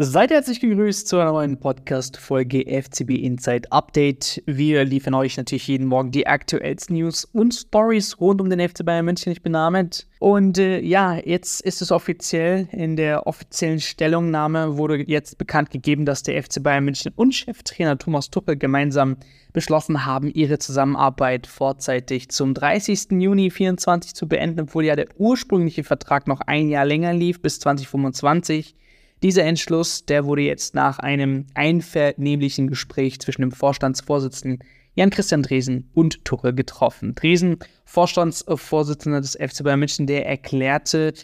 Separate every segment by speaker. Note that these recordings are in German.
Speaker 1: Seid herzlich gegrüßt zu einer neuen Podcast-Folge FCB Inside Update. Wir liefern euch natürlich jeden Morgen die aktuellsten News und Stories rund um den FC Bayern München. Ich bin Ahmed. Und äh, ja, jetzt ist es offiziell. In der offiziellen Stellungnahme wurde jetzt bekannt gegeben, dass der FC Bayern München und Cheftrainer Thomas Tuchel gemeinsam beschlossen haben, ihre Zusammenarbeit vorzeitig zum 30. Juni 2024 zu beenden, obwohl ja der ursprüngliche Vertrag noch ein Jahr länger lief, bis 2025. Dieser Entschluss, der wurde jetzt nach einem einvernehmlichen Gespräch zwischen dem Vorstandsvorsitzenden Jan-Christian Dresen und Tuchel getroffen. Dresen, Vorstandsvorsitzender des FC Bayern München, der erklärte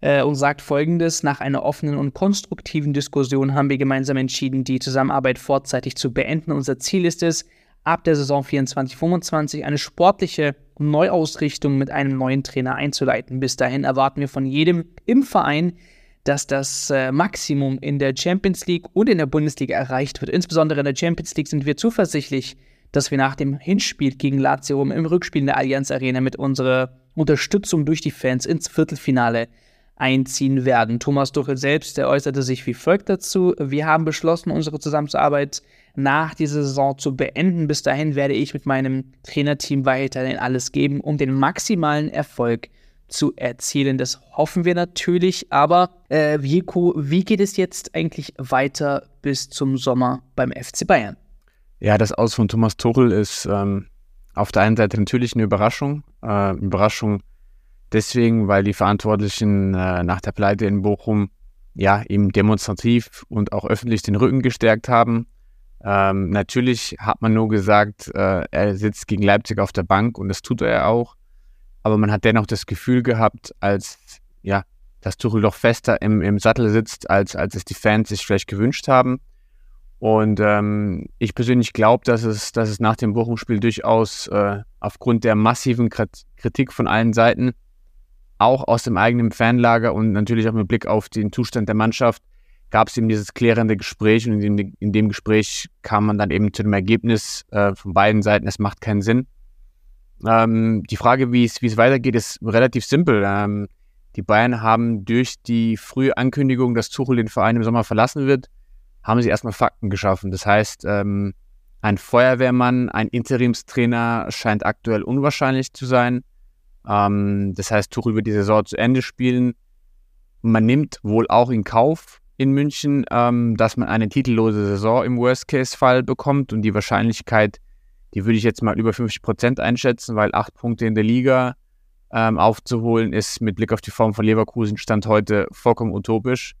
Speaker 1: äh, und sagt folgendes: Nach einer offenen und konstruktiven Diskussion haben wir gemeinsam entschieden, die Zusammenarbeit vorzeitig zu beenden. Unser Ziel ist es, ab der Saison 24-25 eine sportliche Neuausrichtung mit einem neuen Trainer einzuleiten. Bis dahin erwarten wir von jedem im Verein, dass das äh, Maximum in der Champions League und in der Bundesliga erreicht wird. Insbesondere in der Champions League sind wir zuversichtlich, dass wir nach dem Hinspiel gegen Lazio im Rückspiel in der Allianz Arena mit unserer Unterstützung durch die Fans ins Viertelfinale einziehen werden. Thomas Duchel selbst, der äußerte sich wie folgt dazu. Wir haben beschlossen, unsere Zusammenarbeit nach dieser Saison zu beenden. Bis dahin werde ich mit meinem Trainerteam weiterhin alles geben, um den maximalen Erfolg zu erzielen. Das hoffen wir natürlich. Aber äh, Vico, wie geht es jetzt eigentlich weiter bis zum Sommer beim FC Bayern?
Speaker 2: Ja, das Aus von Thomas Tuchel ist ähm, auf der einen Seite natürlich eine Überraschung. Äh, Überraschung deswegen, weil die Verantwortlichen äh, nach der Pleite in Bochum ja ihm demonstrativ und auch öffentlich den Rücken gestärkt haben. Ähm, natürlich hat man nur gesagt, äh, er sitzt gegen Leipzig auf der Bank und das tut er auch aber man hat dennoch das Gefühl gehabt, als ja, dass Tuchel doch fester im, im Sattel sitzt, als, als es die Fans sich vielleicht gewünscht haben. Und ähm, ich persönlich glaube, dass es, dass es nach dem Bochum-Spiel durchaus äh, aufgrund der massiven Kritik von allen Seiten, auch aus dem eigenen Fanlager und natürlich auch mit Blick auf den Zustand der Mannschaft, gab es eben dieses klärende Gespräch und in, in, dem Gespräch kam man dann eben zu dem Ergebnis äh, von beiden Seiten, es macht keinen Sinn. Ähm, die Frage, wie es weitergeht, ist relativ simpel. Ähm, die Bayern haben durch die frühe Ankündigung, dass Tuchel den Verein im Sommer verlassen wird, haben sie erstmal Fakten geschaffen. Das heißt, ähm, ein Feuerwehrmann, ein Interimstrainer scheint aktuell unwahrscheinlich zu sein. Ähm, das heißt, Tuchel wird die Saison zu Ende spielen. Man nimmt wohl auch in Kauf in München, ähm, dass man eine titellose Saison im Worst-Case-Fall bekommt und die Wahrscheinlichkeit die würde ich jetzt mal über 50 Prozent einschätzen, weil acht Punkte in der Liga ähm, aufzuholen ist mit Blick auf die Form von Leverkusen Stand heute vollkommen utopisch.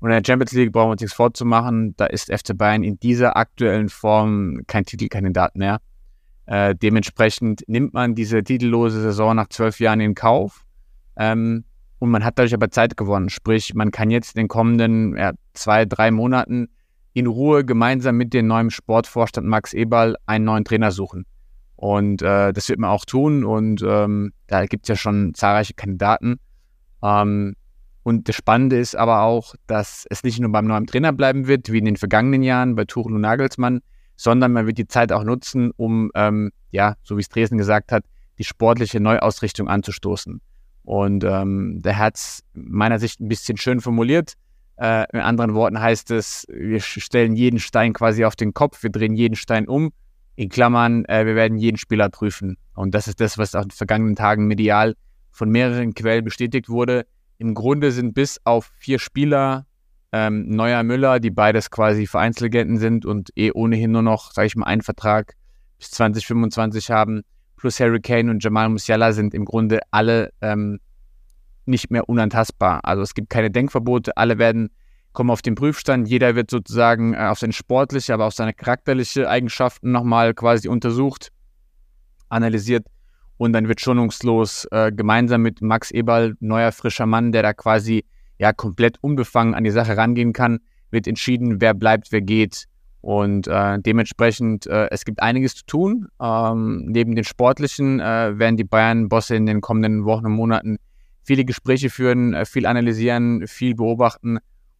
Speaker 2: Und in der Champions League brauchen wir uns nichts vorzumachen. Da ist FC Bayern in dieser aktuellen Form kein Titelkandidat mehr. Äh, dementsprechend nimmt man diese titellose Saison nach zwölf Jahren in Kauf. Ähm, und man hat dadurch aber Zeit gewonnen. Sprich, man kann jetzt in den kommenden ja, zwei, drei Monaten in Ruhe gemeinsam mit dem neuen Sportvorstand Max Eberl einen neuen Trainer suchen. Und äh, das wird man auch tun. Und ähm, da gibt es ja schon zahlreiche Kandidaten. Ähm, und das Spannende ist aber auch, dass es nicht nur beim neuen Trainer bleiben wird, wie in den vergangenen Jahren bei Tuchel und Nagelsmann, sondern man wird die Zeit auch nutzen, um, ähm, ja, so wie es Dresden gesagt hat, die sportliche Neuausrichtung anzustoßen. Und ähm, der hat es meiner Sicht ein bisschen schön formuliert. Äh, in anderen Worten heißt es, wir stellen jeden Stein quasi auf den Kopf, wir drehen jeden Stein um. In Klammern, äh, wir werden jeden Spieler prüfen. Und das ist das, was auch in den vergangenen Tagen medial von mehreren Quellen bestätigt wurde. Im Grunde sind bis auf vier Spieler, ähm, Neuer Müller, die beides quasi Vereinslegenden sind und eh ohnehin nur noch, sage ich mal, einen Vertrag bis 2025 haben, plus Harry Kane und Jamal Musiala sind im Grunde alle ähm, nicht mehr unantastbar. Also es gibt keine Denkverbote, alle werden kommen auf den Prüfstand, jeder wird sozusagen äh, auf seine sportliche, aber auch seine charakterliche Eigenschaften nochmal quasi untersucht, analysiert und dann wird schonungslos äh, gemeinsam mit Max Eberl, neuer frischer Mann, der da quasi ja komplett unbefangen an die Sache rangehen kann, wird entschieden, wer bleibt, wer geht. Und äh, dementsprechend, äh, es gibt einiges zu tun. Ähm, neben den sportlichen äh, werden die Bayern-Bosse in den kommenden Wochen und Monaten viele Gespräche führen, äh, viel analysieren, viel beobachten.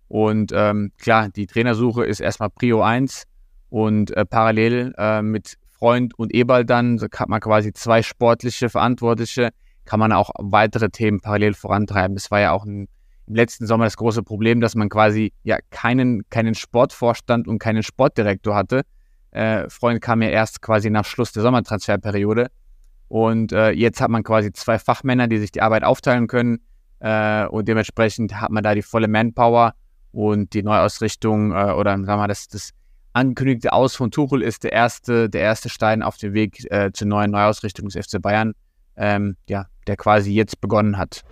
Speaker 2: Und ähm, klar, die Trainersuche ist erstmal Prio 1 und äh, parallel äh, mit Freund und Eberl dann, so hat man quasi zwei sportliche Verantwortliche, kann man auch weitere Themen parallel vorantreiben. Es war ja auch ein im letzten Sommer das große Problem, dass man quasi ja keinen, keinen Sportvorstand und keinen Sportdirektor hatte. Äh, Freund kam ja erst quasi nach Schluss der Sommertransferperiode. Und äh, jetzt hat man quasi zwei Fachmänner, die sich die Arbeit aufteilen können. Äh, und dementsprechend hat man da die volle Manpower und die Neuausrichtung äh, oder sagen wir mal, das, das angekündigte Aus von Tuchel ist der erste, der erste Stein auf dem Weg äh, zur neuen Neuausrichtung des FC Bayern, ähm, ja, der quasi jetzt begonnen hat.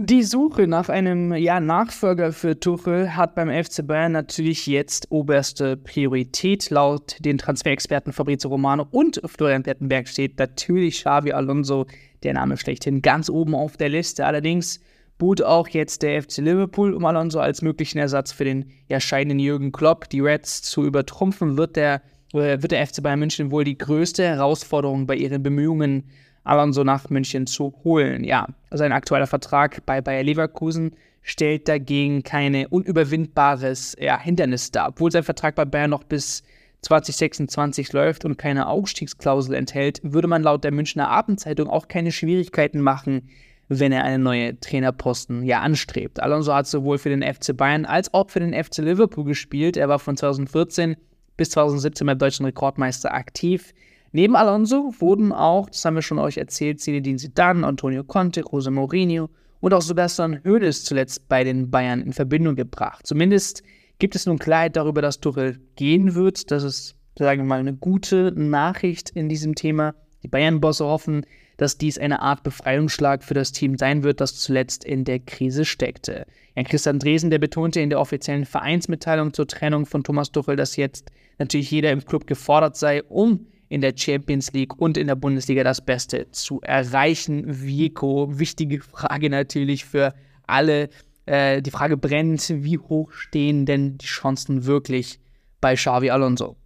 Speaker 1: Die Suche nach einem ja, Nachfolger für Tuchel hat beim FC Bayern natürlich jetzt oberste Priorität. Laut den Transferexperten Fabrizio Romano und Florian Plettenberg steht natürlich Xavi Alonso, der Name schlechthin, ganz oben auf der Liste. Allerdings bot auch jetzt der FC Liverpool um Alonso als möglichen Ersatz für den erscheinenden Jürgen Klopp. Die Reds zu übertrumpfen, wird der, äh, wird der FC Bayern München wohl die größte Herausforderung bei ihren Bemühungen Alonso nach München zu holen. Ja, sein aktueller Vertrag bei Bayer Leverkusen stellt dagegen keine unüberwindbares ja, Hindernis dar. Obwohl sein Vertrag bei Bayern noch bis 2026 läuft und keine Aufstiegsklausel enthält, würde man laut der Münchner Abendzeitung auch keine Schwierigkeiten machen, wenn er einen neuen Trainerposten ja anstrebt. Alonso hat sowohl für den FC Bayern als auch für den FC Liverpool gespielt. Er war von 2014 bis 2017 beim deutschen Rekordmeister aktiv. Neben Alonso wurden auch, das haben wir schon euch erzählt, Zinedine Zidane, Antonio Conte, Jose Mourinho und auch Sebastian Hoeneß zuletzt bei den Bayern in Verbindung gebracht. Zumindest gibt es nun Klarheit darüber, dass Tuchel gehen wird. Das ist, sagen wir mal, eine gute Nachricht in diesem Thema. Die Bayern-Bosse hoffen, dass dies eine Art Befreiungsschlag für das Team sein wird, das zuletzt in der Krise steckte. Jan Christian Dresen, der betonte in der offiziellen Vereinsmitteilung zur Trennung von Thomas Tuchel, dass jetzt natürlich jeder im Club gefordert sei, um in der Champions League und in der Bundesliga das Beste zu erreichen. Vico, wichtige Frage natürlich für alle. Äh, die Frage brennt, wie hoch stehen denn die Chancen wirklich bei Xavi Alonso?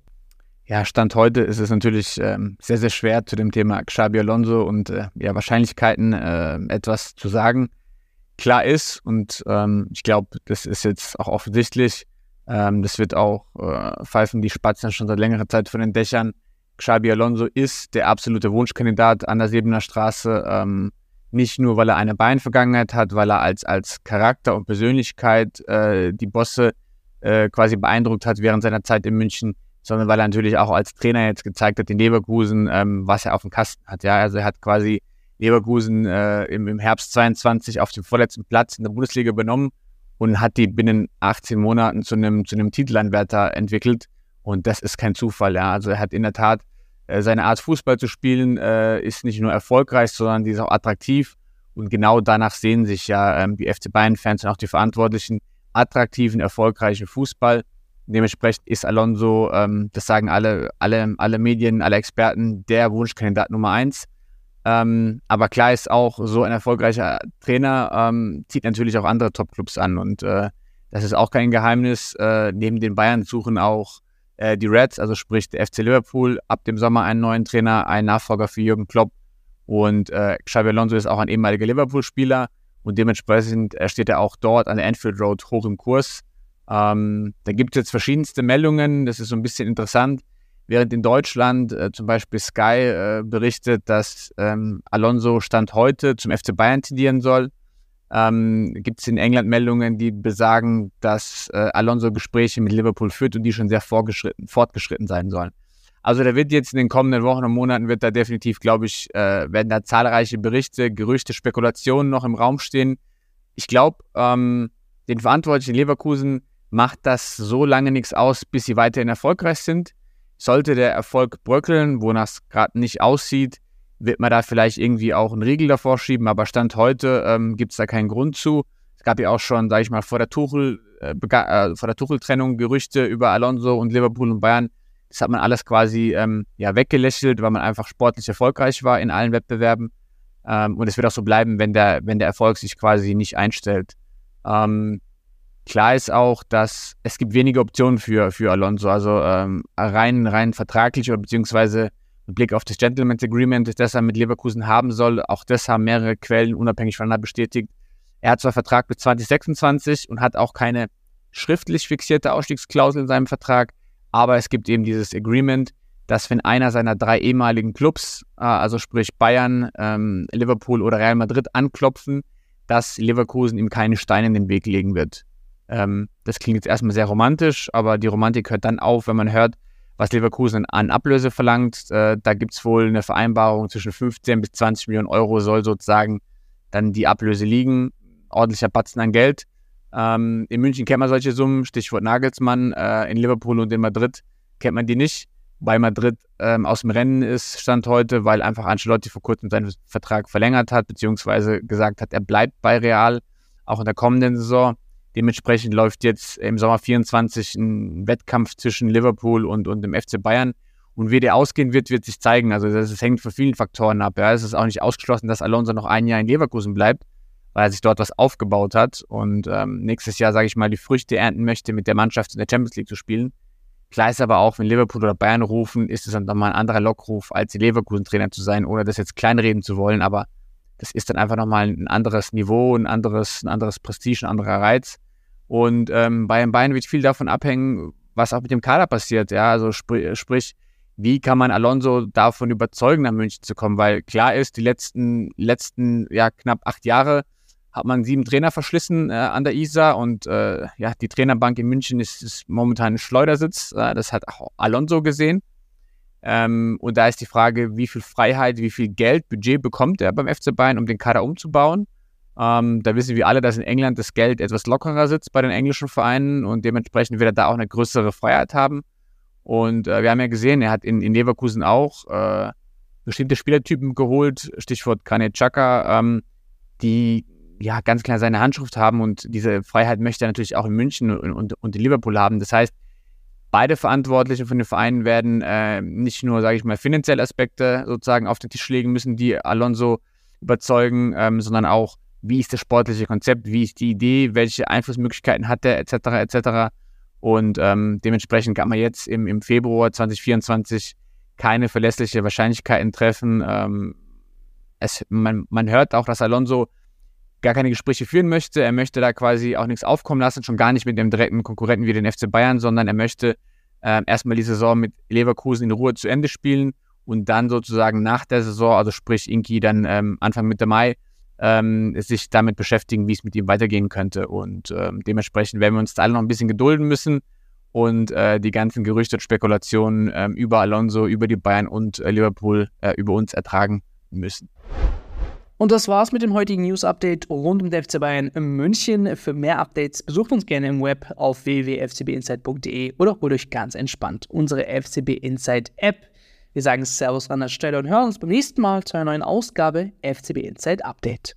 Speaker 2: Ja, Stand heute ist es natürlich ähm, sehr, sehr schwer zu dem Thema Xabi Alonso und äh, ja, Wahrscheinlichkeiten äh, etwas zu sagen. Klar ist, und ähm, ich glaube, das ist jetzt auch offensichtlich, ähm, das wird auch äh, pfeifen die Spatzen schon seit längerer Zeit von den Dächern, Xabi Alonso ist der absolute Wunschkandidat an der Sebener Straße. Ähm, nicht nur, weil er eine Beinvergangenheit hat, weil er als, als Charakter und Persönlichkeit äh, die Bosse äh, quasi beeindruckt hat während seiner Zeit in München, sondern weil er natürlich auch als Trainer jetzt gezeigt hat in Leverkusen, ähm, was er auf dem Kasten hat. Ja, also er hat quasi Leverkusen äh, im, im Herbst 22 auf dem vorletzten Platz in der Bundesliga übernommen und hat die binnen 18 Monaten zu einem, zu einem Titelanwärter entwickelt. Und das ist kein Zufall. Ja. Also er hat in der Tat äh, seine Art Fußball zu spielen, äh, ist nicht nur erfolgreich, sondern die ist auch attraktiv. Und genau danach sehen sich ja ähm, die FC Bayern-Fans und auch die Verantwortlichen attraktiven, erfolgreichen Fußball. Dementsprechend ist Alonso, ähm, das sagen alle, alle, alle Medien, alle Experten, der Wunschkandidat Nummer eins. Ähm, aber klar ist auch, so ein erfolgreicher Trainer ähm, zieht natürlich auch andere Topclubs an. Und äh, das ist auch kein Geheimnis. Äh, neben den Bayern suchen auch äh, die Reds, also sprich der FC Liverpool, ab dem Sommer einen neuen Trainer, einen Nachfolger für Jürgen Klopp. Und äh, Xabi Alonso ist auch ein ehemaliger Liverpool-Spieler und dementsprechend äh, steht er auch dort an der Anfield Road hoch im Kurs. Ähm, da gibt es jetzt verschiedenste Meldungen, das ist so ein bisschen interessant. Während in Deutschland äh, zum Beispiel Sky äh, berichtet, dass ähm, Alonso Stand heute zum FC Bayern tendieren soll, ähm, gibt es in England Meldungen, die besagen, dass äh, Alonso Gespräche mit Liverpool führt und die schon sehr fortgeschritten sein sollen. Also da wird jetzt in den kommenden Wochen und Monaten wird da definitiv, glaube ich, äh, werden da zahlreiche Berichte, Gerüchte, Spekulationen noch im Raum stehen. Ich glaube, ähm, den Verantwortlichen Leverkusen macht das so lange nichts aus, bis sie weiterhin erfolgreich sind. Sollte der Erfolg bröckeln, wonach es gerade nicht aussieht, wird man da vielleicht irgendwie auch einen Riegel davor schieben, aber Stand heute ähm, gibt es da keinen Grund zu. Es gab ja auch schon, sage ich mal, vor der Tuchel, äh, äh, vor der Tuchel-Trennung Gerüchte über Alonso und Liverpool und Bayern. Das hat man alles quasi ähm, ja, weggelächelt, weil man einfach sportlich erfolgreich war in allen Wettbewerben. Ähm, und es wird auch so bleiben, wenn der, wenn der Erfolg sich quasi nicht einstellt. Ähm, klar ist auch, dass es gibt wenige Optionen für, für Alonso. Also ähm, rein, rein vertraglich oder beziehungsweise mit Blick auf das Gentleman's Agreement, das er mit Leverkusen haben soll. Auch das haben mehrere Quellen unabhängig voneinander bestätigt. Er hat zwar Vertrag bis 2026 und hat auch keine schriftlich fixierte Ausstiegsklausel in seinem Vertrag, aber es gibt eben dieses Agreement, dass wenn einer seiner drei ehemaligen Clubs, äh, also sprich Bayern, ähm, Liverpool oder Real Madrid, anklopfen, dass Leverkusen ihm keine Steine in den Weg legen wird. Ähm, das klingt jetzt erstmal sehr romantisch, aber die Romantik hört dann auf, wenn man hört, was Leverkusen an Ablöse verlangt. Äh, da gibt es wohl eine Vereinbarung zwischen 15 bis 20 Millionen Euro soll sozusagen dann die Ablöse liegen. Ordentlicher Batzen an Geld. Ähm, in München kennt man solche Summen, Stichwort Nagelsmann. Äh, in Liverpool und in Madrid kennt man die nicht. Bei Madrid ähm, aus dem Rennen ist, stand heute, weil einfach Ancelotti vor kurzem seinen Vertrag verlängert hat, beziehungsweise gesagt hat, er bleibt bei Real, auch in der kommenden Saison. Dementsprechend läuft jetzt im Sommer 24 ein Wettkampf zwischen Liverpool und, und dem FC Bayern. Und wie der ausgehen wird, wird sich zeigen. Also das, das hängt von vielen Faktoren ab. Ja. Es ist auch nicht ausgeschlossen, dass Alonso noch ein Jahr in Leverkusen bleibt, weil er sich dort was aufgebaut hat und ähm, nächstes Jahr, sage ich mal, die Früchte ernten möchte, mit der Mannschaft in der Champions League zu spielen. Klar ist aber auch, wenn Liverpool oder Bayern rufen, ist es dann nochmal ein anderer Lockruf, als die Leverkusen-Trainer zu sein, ohne das jetzt kleinreden zu wollen. Aber das ist dann einfach nochmal ein anderes Niveau, ein anderes, ein anderes Prestige, ein anderer Reiz. Und ähm, bei den Bayern wird viel davon abhängen, was auch mit dem Kader passiert. Ja, also sprich, sprich, wie kann man Alonso davon überzeugen, nach München zu kommen? Weil klar ist, die letzten, letzten ja, knapp acht Jahre hat man sieben Trainer verschlissen äh, an der ISA und äh, ja, die Trainerbank in München ist, ist momentan ein Schleudersitz. Äh, das hat auch Alonso gesehen. Ähm, und da ist die Frage, wie viel Freiheit, wie viel Geld, Budget bekommt er beim FC Bayern, um den Kader umzubauen. Ähm, da wissen wir alle, dass in England das Geld etwas lockerer sitzt bei den englischen Vereinen und dementsprechend wird er da auch eine größere Freiheit haben. Und äh, wir haben ja gesehen, er hat in, in Leverkusen auch äh, bestimmte Spielertypen geholt, Stichwort Granit Xhaka, ähm, die ja ganz klar seine Handschrift haben und diese Freiheit möchte er natürlich auch in München und, und, und in Liverpool haben. Das heißt, beide Verantwortlichen von den Vereinen werden äh, nicht nur, sage ich mal, finanzielle Aspekte sozusagen auf den Tisch legen müssen, die Alonso überzeugen, ähm, sondern auch wie ist das sportliche Konzept, wie ist die Idee, welche Einflussmöglichkeiten hat er, etc., etc. Und ähm, dementsprechend kann man jetzt im, im Februar 2024 keine verlässliche Wahrscheinlichkeiten treffen. Ähm, es, man, man hört auch, dass Alonso gar keine Gespräche führen möchte. Er möchte da quasi auch nichts aufkommen lassen, schon gar nicht mit dem direkten Konkurrenten wie den FC Bayern, sondern er möchte äh, erstmal die Saison mit Leverkusen in Ruhe zu Ende spielen und dann sozusagen nach der Saison, also sprich Inki dann ähm, Anfang Mitte Mai, ähm, sich damit beschäftigen, wie es mit ihm weitergehen könnte. Und ähm, dementsprechend werden wir uns da alle noch ein bisschen gedulden müssen und äh, die ganzen Gerüchte und Spekulationen ähm, über Alonso, über die Bayern und äh, Liverpool äh, über uns ertragen müssen.
Speaker 1: Und das war's mit dem heutigen News-Update rund um den FC Bayern in München. Für mehr Updates besucht uns gerne im Web auf www.fcbinsight.de oder holt euch ganz entspannt unsere FCB Insight App. Wir sagen Servus an der Stelle und hören uns beim nächsten Mal zu einer neuen Ausgabe FCB Inside Update.